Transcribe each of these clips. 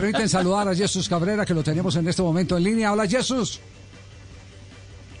Permiten saludar a Jesús Cabrera, que lo tenemos en este momento en línea. Hola, Jesús.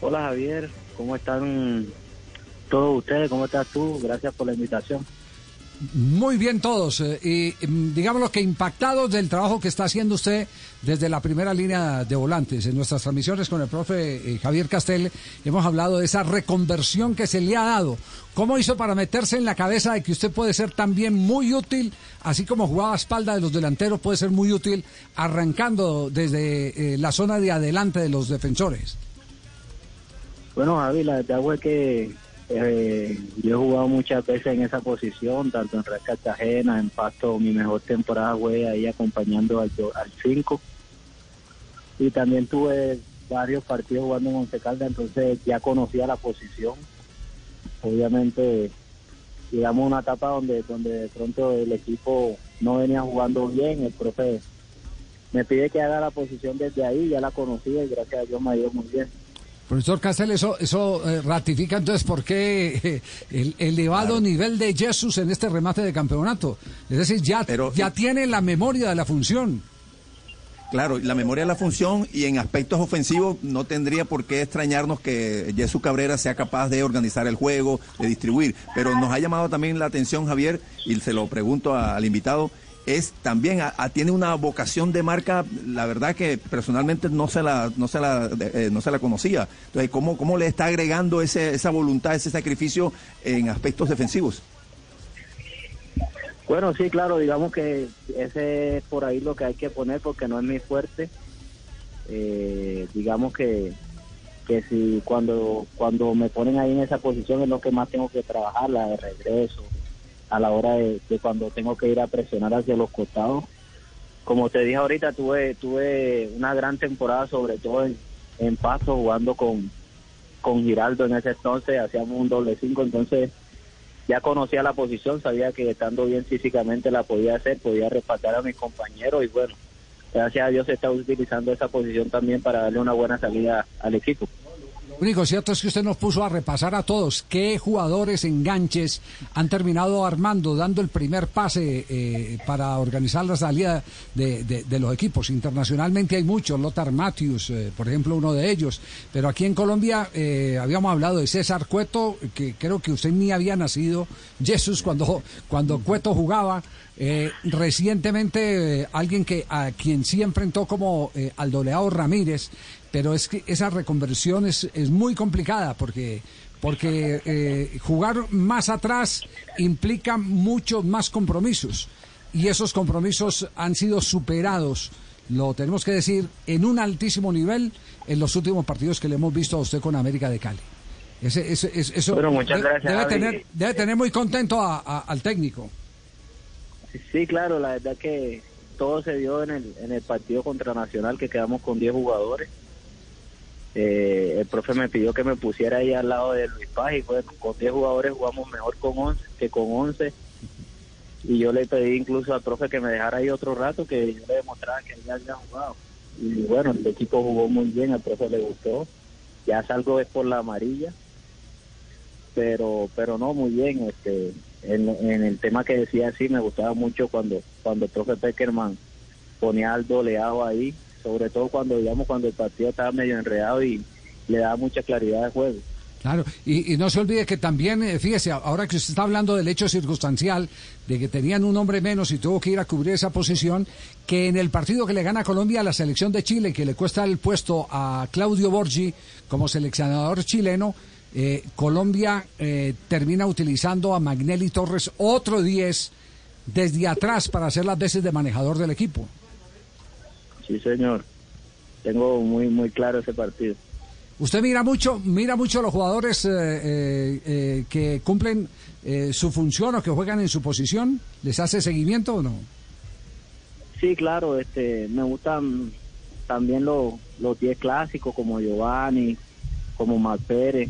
Hola Javier, ¿cómo están todos ustedes? ¿Cómo estás tú? Gracias por la invitación. Muy bien todos. eh, y mm, digámoslo que impactados del trabajo que está haciendo usted desde la primera línea de volantes. En nuestras transmisiones con el profe eh, Javier Castel hemos hablado de esa reconversión que se le ha dado. ¿Cómo hizo para meterse en la cabeza de que usted puede ser también muy útil, así como jugaba a espalda de los delanteros, puede ser muy útil arrancando desde eh, la zona de adelante de los defensores? Bueno Javi, la verdad fue que eh, yo he jugado muchas veces en esa posición, tanto en Real Cartagena, en Pasto, mi mejor temporada fue ahí acompañando al 5. Y también tuve varios partidos jugando en Once Caldas, entonces ya conocía la posición. Obviamente llegamos a una etapa donde, donde de pronto el equipo no venía jugando bien, el profe me pide que haga la posición desde ahí, ya la conocía y gracias a Dios me ha ido muy bien. Profesor Castel, eso, eso eh, ratifica entonces por qué eh, el elevado nivel de Jesús en este remate de campeonato. Es decir, ya, Pero- ya tiene la memoria de la función. Claro, la memoria de la función y en aspectos ofensivos no tendría por qué extrañarnos que Jesús Cabrera sea capaz de organizar el juego, de distribuir. Pero nos ha llamado también la atención, Javier, y se lo pregunto a- al invitado, es también a- tiene una vocación de marca, la verdad que personalmente no se la no se la eh, no se la conocía. Entonces, ¿cómo, cómo le está agregando ese, esa voluntad, ese sacrificio en aspectos defensivos? Bueno, sí, claro, digamos que ese es por ahí lo que hay que poner porque no es mi fuerte. Eh, digamos que, que si cuando, cuando me ponen ahí en esa posición es lo que más tengo que trabajar, la de regreso, a la hora de, cuando tengo que ir a presionar hacia los costados. Como te dije ahorita, tuve, tuve una gran temporada, sobre todo en, en Paso, jugando con, con Giraldo en ese entonces, hacíamos un doble cinco, entonces ya conocía la posición, sabía que estando bien físicamente la podía hacer, podía respaldar a mis compañeros y bueno, gracias a Dios se está utilizando esa posición también para darle una buena salida al equipo. Único cierto es que usted nos puso a repasar a todos qué jugadores enganches han terminado armando, dando el primer pase eh, para organizar la salida de, de- los equipos. Internacionalmente hay muchos, Lothar Matthews, eh, por ejemplo, uno de ellos. Pero aquí en Colombia eh, habíamos hablado de César Cueto, que creo que usted ni había nacido, Jesús, cuando, cuando Cueto jugaba. Eh, recientemente alguien que a quien sí enfrentó como al doleado Ramírez, pero es que esa reconversión es, es muy complicada porque porque eh, jugar más atrás implica muchos más compromisos y esos compromisos han sido superados, lo tenemos que decir, en un altísimo nivel en los últimos partidos que le hemos visto a usted con América de Cali. Ese, ese- ese- eso Bueno, muchas de- gracias, debe, tener, debe tener muy contento a- a- al técnico. Sí, claro, la verdad que todo se dio en el, en el partido contra Nacional que quedamos con 10 jugadores. Eh, el profe me pidió que me pusiera ahí al lado de Luis Paz y bueno, con 10 jugadores jugamos mejor con 11 que con 11 y yo le pedí incluso al profe que me dejara ahí otro rato que yo le demostrara que ya había jugado. Y bueno, el equipo jugó muy bien, al profe le gustó. Ya salgo es por la amarilla. Pero pero no muy bien este en, en el tema que decía sí me gustaba mucho cuando cuando el profe Peckerman ponía al doleado ahí sobre todo cuando digamos cuando el partido estaba medio enredado y le daba mucha claridad de juego Claro, y, no se olvide que también, eh, fíjese, ahora que usted está hablando del hecho circunstancial, de que tenían un hombre menos y tuvo que ir a cubrir esa posición, que en el partido que le gana Colombia a la selección de Chile, que le cuesta el puesto a Claudio Borgi como seleccionador chileno, eh, Colombia eh, termina utilizando a Magnelli Torres, otro 10, desde atrás para hacer las veces de manejador del equipo. Sí señor tengo muy muy claro ese partido Usted mira mucho, mira mucho a los jugadores eh, eh, eh, que cumplen eh, su función o que juegan en su posición. ¿Les hace seguimiento o no? Sí, claro, este, me gustan también los, los 10 clásicos como Giovanni, como Mar Pérez.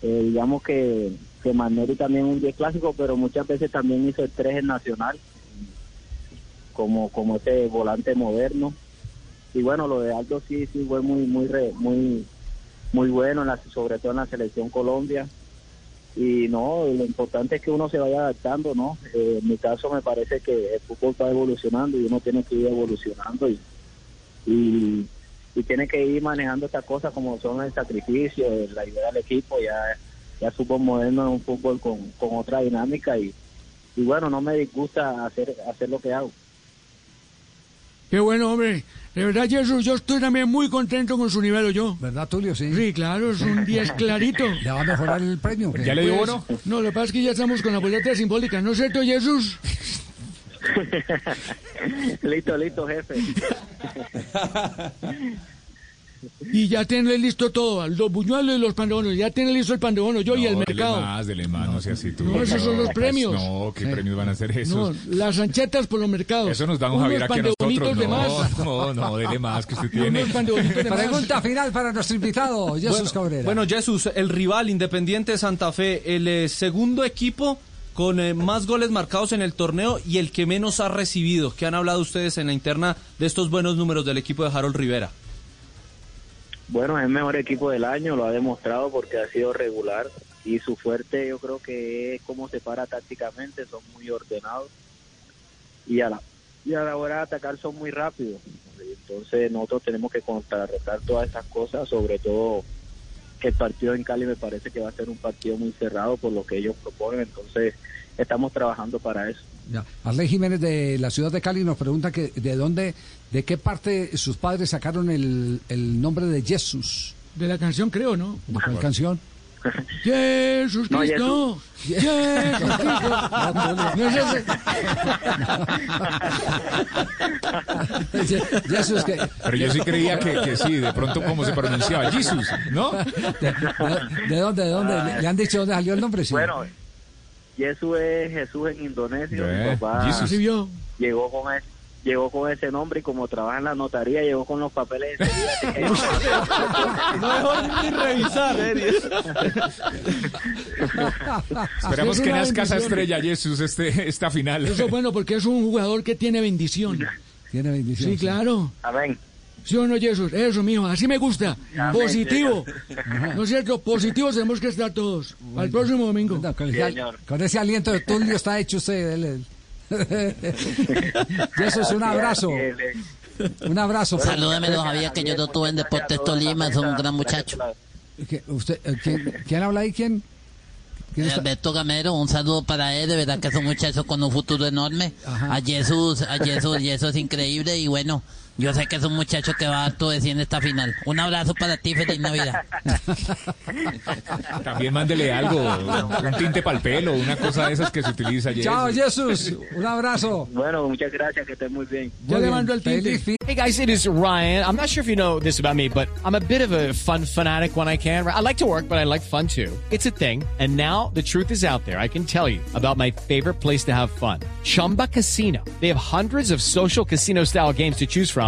Eh, digamos que, que Maneri también es un 10 clásico, pero muchas veces también hizo el 3 en Nacional, como, como ese volante moderno. Y bueno, lo de Aldo sí, sí fue muy, muy, re- muy, muy bueno, sobre todo en la selección Colombia. Y no, lo importante es que uno se vaya adaptando, ¿no? Eh, en mi caso me parece que el fútbol está evolucionando y uno tiene que ir evolucionando y, y, y tiene que ir manejando estas cosas como son el sacrificio, la idea del equipo, ya, ya fútbol moderno es un fútbol con, con otra dinámica y, y bueno, no me disgusta hacer, hacer lo que hago. Qué bueno, hombre. De verdad, Jesús, yo estoy también muy contento con su nivel, yo. ¿Verdad, Tulio? Sí. Sí, claro, es un 10 clarito. ¿Le va a mejorar el premio? ¿Ya le dio Pues, bono? No, lo que pasa es que ya estamos con la boleta simbólica, ¿no es cierto, Jesús? listo, listo, jefe. Y ya tiene listo todo, los buñuelos y los pan de bono, ya tiene listo el pan de bono, yo y el No, dele mercado. más, dele más, no sea así tú. No, esos son los premios. No, ¿qué premios van a ser No, esos? las anchetas por los mercados. Eso nos da un Unos Javier aquí a nosotros. de más. No, no, no, dele más que usted tiene. De más. Pregunta final para nuestro invitado, Jesús Cabrera. Bueno, Jesús, el rival Independiente de Santa Fe, el eh, segundo equipo con eh, más goles marcados en el torneo y el que menos ha recibido. ¿Qué han hablado ustedes en la interna de estos buenos números del equipo de Harold Rivera? Bueno, es el mejor equipo del año, lo ha demostrado porque ha sido regular y su fuerte yo creo que es cómo se para tácticamente, son muy ordenados y a la, y a la hora de atacar son muy rápidos. Entonces nosotros tenemos que contrarrestar todas esas cosas, sobre todo que el partido en Cali me parece que va a ser un partido muy cerrado por lo que ellos proponen, entonces estamos trabajando para eso. Ya. Arley Jiménez de la ciudad de Cali nos pregunta que de dónde, de qué parte sus padres sacaron el, el nombre de Jesús. De la canción, creo, ¿no? ¿De cuál canción? Jesús No, Cristo. Jesús. Jesús, Pero yo sí creía que, que sí, de pronto cómo se pronunciaba. Jesus, ¿no? de, de- de dónde, de dónde? ¿Le, le han dicho dónde salió el nombre? Sí. Bueno, Jesús es Jesús en Indonesio, Eh, mi papá Jesús. Llegó con ese, llegó con ese nombre y como trabaja en la notaría llegó con los papeles así que- No mejor ni revisar. Esperamos Es que nazca esa estrella, Jesús, este, esta final. Eso es bueno porque es un jugador que tiene bendición. Tiene bendición. Sí, claro. amén ¿Sí o no, Jesús? Eso, mijo, así me gusta. Positivo. ¿No es cierto? Positivos tenemos que estar todos. Al próximo domingo. No, con, Sí, ese, señor. con ese aliento de Tulio está hecho usted. él- él. Jesús, un abrazo. Un abrazo. Salúdeme, don Javier, que yo lo tuve en Deportes Tolima, es un gran muchacho. ¿Qué- usted, eh, ¿quién, quién habla ahí? ¿Quién? Alberto Gamero, un saludo para él, de verdad que es un muchacho con un futuro enorme. Ajá. A Jesús, a Jesús, y eso es increíble y bueno, yo sé que es un muchacho que va a todo decir en esta final. Un abrazo para ti, feliz Navidad. También mándele algo, un tinte para el pelo, una cosa de esas que se utiliza. Chao, Jesús. Un abrazo. bueno muchas gracias que estén muy bien Ya le mando el tinte. Hey guys, it is Ryan. I'm not sure if you know this about me, but I'm a bit of a fun fanatic when I can. I like to work, but I like fun too. It's a thing. And now the truth is out there. I can tell you about my favorite place to have fun. Chumba Casino. They have hundreds of social casino style games to choose from